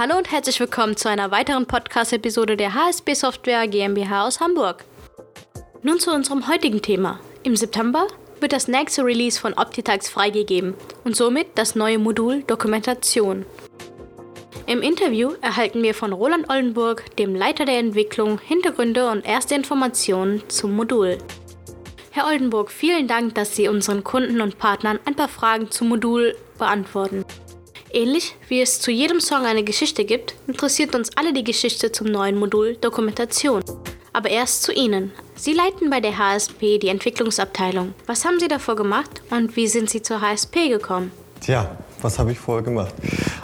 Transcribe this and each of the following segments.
Hallo und herzlich willkommen zu einer weiteren Podcast-Episode der HSB Software GmbH aus Hamburg. Nun zu unserem heutigen Thema. Im September wird das nächste Release von Optitax freigegeben und somit das neue Modul Dokumentation. Im Interview erhalten wir von Roland Oldenburg, dem Leiter der Entwicklung, Hintergründe und erste Informationen zum Modul. Herr Oldenburg, vielen Dank, dass Sie unseren Kunden und Partnern ein paar Fragen zum Modul beantworten. Ähnlich wie es zu jedem Song eine Geschichte gibt, interessiert uns alle die Geschichte zum neuen Modul Dokumentation. Aber erst zu Ihnen. Sie leiten bei der HSP die Entwicklungsabteilung. Was haben Sie davor gemacht und wie sind Sie zur HSP gekommen? Tja, was habe ich vorher gemacht?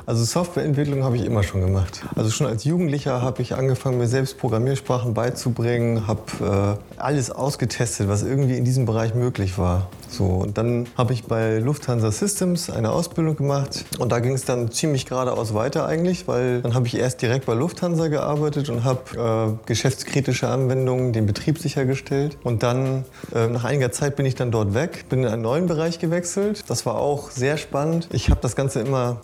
Also Softwareentwicklung habe ich immer schon gemacht. Also schon als Jugendlicher habe ich angefangen, mir selbst Programmiersprachen beizubringen, habe äh, alles ausgetestet, was irgendwie in diesem Bereich möglich war. So, und dann habe ich bei Lufthansa Systems eine Ausbildung gemacht und da ging es dann ziemlich geradeaus weiter eigentlich, weil dann habe ich erst direkt bei Lufthansa gearbeitet und habe äh, geschäftskritische Anwendungen, den Betrieb sichergestellt. Und dann, äh, nach einiger Zeit bin ich dann dort weg, bin in einen neuen Bereich gewechselt. Das war auch sehr spannend. Ich habe das Ganze immer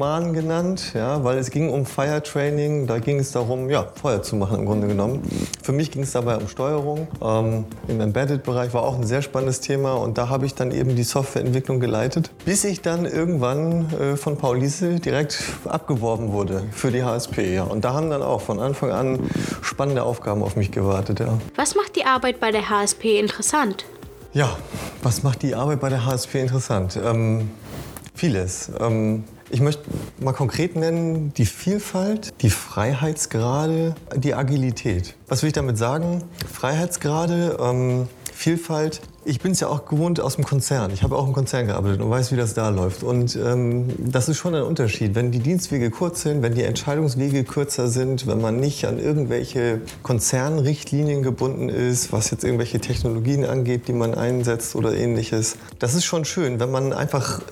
Berufspiroman genannt, ja, weil es ging um Fire Training. Da ging es darum, ja, Feuer zu machen im Grunde genommen. Für mich ging es dabei um Steuerung. Ähm, Im Embedded-Bereich war auch ein sehr spannendes Thema und da habe ich dann eben die Softwareentwicklung geleitet, bis ich dann irgendwann äh, von Paul Liese direkt abgeworben wurde für die HSP. Ja. Und da haben dann auch von Anfang an spannende Aufgaben auf mich gewartet. Ja. Was macht die Arbeit bei der HSP interessant? Ja, was macht die Arbeit bei der HSP interessant? Ähm, vieles. Ähm, ich möchte mal konkret nennen, die Vielfalt, die Freiheitsgrade, die Agilität. Was will ich damit sagen? Freiheitsgrade, ähm, Vielfalt, ich bin es ja auch gewohnt aus dem Konzern. Ich habe auch im Konzern gearbeitet und weiß, wie das da läuft. Und ähm, das ist schon ein Unterschied. Wenn die Dienstwege kurz sind, wenn die Entscheidungswege kürzer sind, wenn man nicht an irgendwelche Konzernrichtlinien gebunden ist, was jetzt irgendwelche Technologien angeht, die man einsetzt oder ähnliches. Das ist schon schön. Wenn man einfach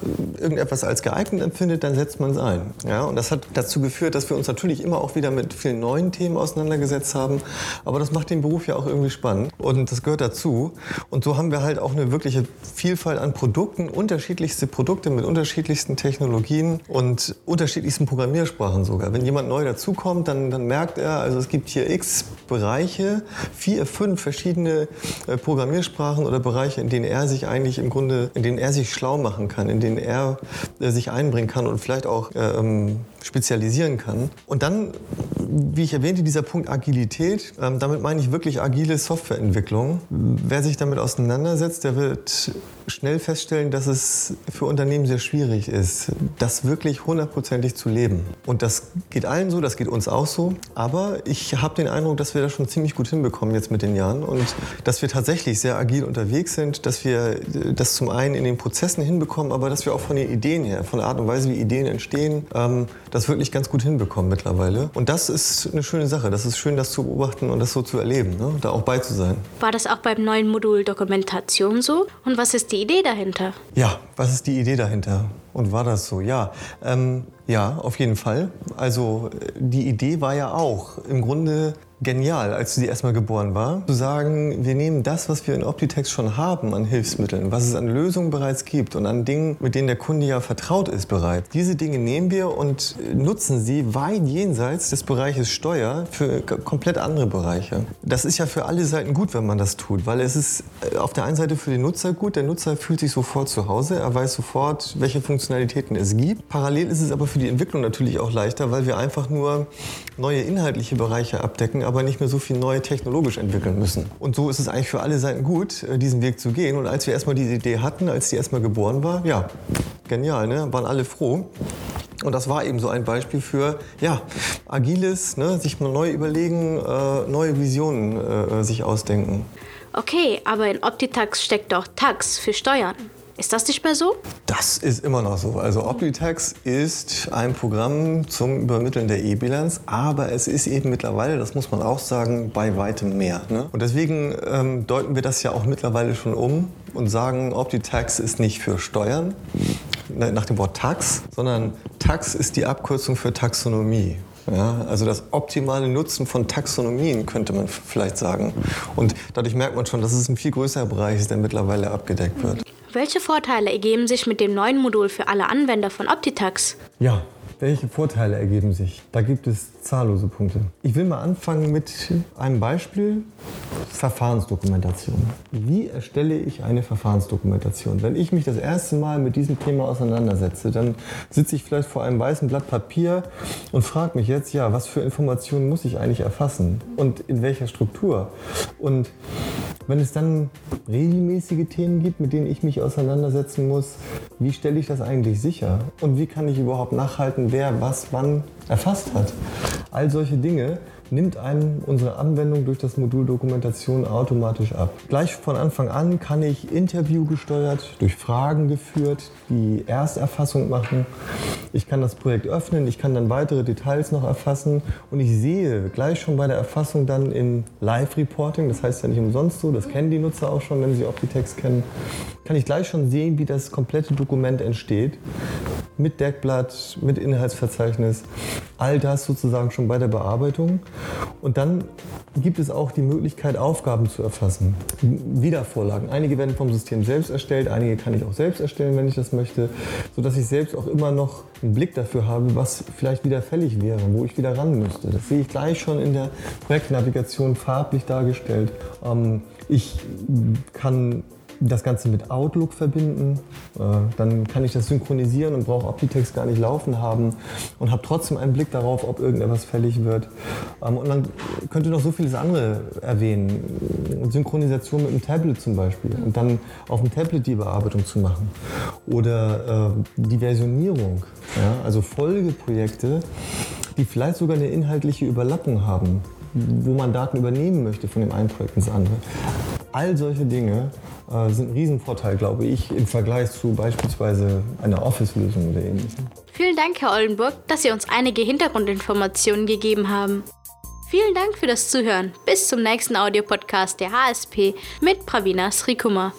irgendetwas als geeignet empfindet, dann setzt man es ein. Ja? Und das hat dazu geführt, dass wir uns natürlich immer auch wieder mit vielen neuen Themen auseinandergesetzt haben. Aber das macht den Beruf ja auch irgendwie spannend. Und das gehört dazu. Und so haben wir halt auch eine wirkliche Vielfalt an Produkten, unterschiedlichste Produkte mit unterschiedlichsten Technologien und unterschiedlichsten Programmiersprachen sogar. Wenn jemand neu dazukommt, dann, dann merkt er, also es gibt hier x Bereiche, vier, fünf verschiedene äh, Programmiersprachen oder Bereiche, in denen er sich eigentlich im Grunde, in denen er sich schlau machen kann, in denen er äh, sich einbringen kann und vielleicht auch äh, ähm, spezialisieren kann. Und dann, wie ich erwähnte, dieser Punkt Agilität, ähm, damit meine ich wirklich agile Softwareentwicklung. Wer sich damit auseinandersetzt, der wird schnell feststellen, dass es für Unternehmen sehr schwierig ist, das wirklich hundertprozentig zu leben. Und das geht allen so, das geht uns auch so. Aber ich habe den Eindruck, dass wir das schon ziemlich gut hinbekommen jetzt mit den Jahren und dass wir tatsächlich sehr agil unterwegs sind, dass wir das zum einen in den Prozessen hinbekommen, aber dass wir auch von den Ideen her, von der Art und Weise, wie Ideen entstehen, ähm, das wirklich ganz gut hinbekommen mittlerweile. Und das ist eine schöne Sache. Das ist schön, das zu beobachten und das so zu erleben, ne? da auch bei zu sein. War das auch beim neuen Modul Dokumentation so? Und was ist die Idee dahinter? Ja, was ist die Idee dahinter? Und war das so? Ja, ähm, ja, auf jeden Fall. Also die Idee war ja auch im Grunde genial, als sie erstmal geboren war, zu sagen, wir nehmen das, was wir in Optitext schon haben an Hilfsmitteln, was es an Lösungen bereits gibt und an Dingen, mit denen der Kunde ja vertraut ist bereits. Diese Dinge nehmen wir und nutzen sie weit jenseits des Bereiches Steuer für komplett andere Bereiche. Das ist ja für alle Seiten gut, wenn man das tut, weil es ist äh, auf der einen Seite für den Nutzer gut, der Nutzer fühlt sich sofort zu Hause, er weiß sofort, welche Funktionalitäten es gibt. Parallel ist es aber für die Entwicklung natürlich auch leichter, weil wir einfach nur neue inhaltliche Bereiche abdecken, aber nicht mehr so viel neu technologisch entwickeln müssen. Und so ist es eigentlich für alle Seiten gut, äh, diesen Weg zu gehen. Und als wir erstmal diese Idee hatten, als die erstmal geboren war, ja, genial, ne? waren alle froh. Und das war eben so ein Beispiel für ja, agiles, ne, sich mal neu überlegen, äh, neue Visionen äh, sich ausdenken. Okay, aber in Optitax steckt doch Tax für Steuern. Ist das nicht mehr so? Das ist immer noch so. Also Optitax ist ein Programm zum Übermitteln der E-Bilanz, aber es ist eben mittlerweile, das muss man auch sagen, bei weitem mehr. Ne? Und deswegen ähm, deuten wir das ja auch mittlerweile schon um und sagen, Optitax ist nicht für Steuern, ne, nach dem Wort Tax, sondern Tax ist die Abkürzung für Taxonomie. Ja, also das optimale Nutzen von Taxonomien könnte man vielleicht sagen. Und dadurch merkt man schon, dass es ein viel größerer Bereich ist, der mittlerweile abgedeckt wird. Welche Vorteile ergeben sich mit dem neuen Modul für alle Anwender von Optitax? Ja, Welche Vorteile ergeben sich? Da gibt es zahllose Punkte. Ich will mal anfangen mit einem Beispiel. Verfahrensdokumentation. Wie erstelle ich eine Verfahrensdokumentation? Wenn ich mich das erste Mal mit diesem Thema auseinandersetze, dann sitze ich vielleicht vor einem weißen Blatt Papier und frage mich jetzt, ja, was für Informationen muss ich eigentlich erfassen und in welcher Struktur? Und wenn es dann regelmäßige Themen gibt, mit denen ich mich auseinandersetzen muss, wie stelle ich das eigentlich sicher? Und wie kann ich überhaupt nachhalten, wer was wann erfasst hat? All solche Dinge nimmt einem unsere Anwendung durch das Modul Dokumentation automatisch ab. Gleich von Anfang an kann ich interviewgesteuert, durch Fragen geführt, die Ersterfassung machen. Ich kann das Projekt öffnen, ich kann dann weitere Details noch erfassen und ich sehe gleich schon bei der Erfassung dann in Live-Reporting, das heißt ja nicht umsonst so, das kennen die Nutzer auch schon, wenn sie Optitext kennen, kann ich gleich schon sehen, wie das komplette Dokument entsteht. Mit Deckblatt, mit Inhaltsverzeichnis, all das sozusagen schon bei der Bearbeitung. Und dann gibt es auch die Möglichkeit, Aufgaben zu erfassen. Wiedervorlagen. Einige werden vom System selbst erstellt, einige kann ich auch selbst erstellen, wenn ich das möchte, sodass ich selbst auch immer noch einen Blick dafür habe, was vielleicht wieder fällig wäre, wo ich wieder ran müsste. Das sehe ich gleich schon in der Projektnavigation farblich dargestellt. Ähm, ich kann das Ganze mit Outlook verbinden. Äh, dann kann ich das synchronisieren und brauche Optitext gar nicht laufen haben und habe trotzdem einen Blick darauf, ob irgendetwas fällig wird. Ähm, und dann könnte noch so vieles andere erwähnen. Synchronisation mit dem Tablet zum Beispiel und dann auf dem Tablet die Bearbeitung zu machen. Oder äh, die Versionierung, also Folgeprojekte, die vielleicht sogar eine inhaltliche Überlappung haben wo man Daten übernehmen möchte von dem einen Projekt ins andere. All solche Dinge äh, sind ein Riesenvorteil, glaube ich, im Vergleich zu beispielsweise einer Office-Lösung oder ähnlichem. Vielen Dank, Herr Oldenburg, dass Sie uns einige Hintergrundinformationen gegeben haben. Vielen Dank für das Zuhören. Bis zum nächsten Audiopodcast der HSP mit Pravina Srikuma.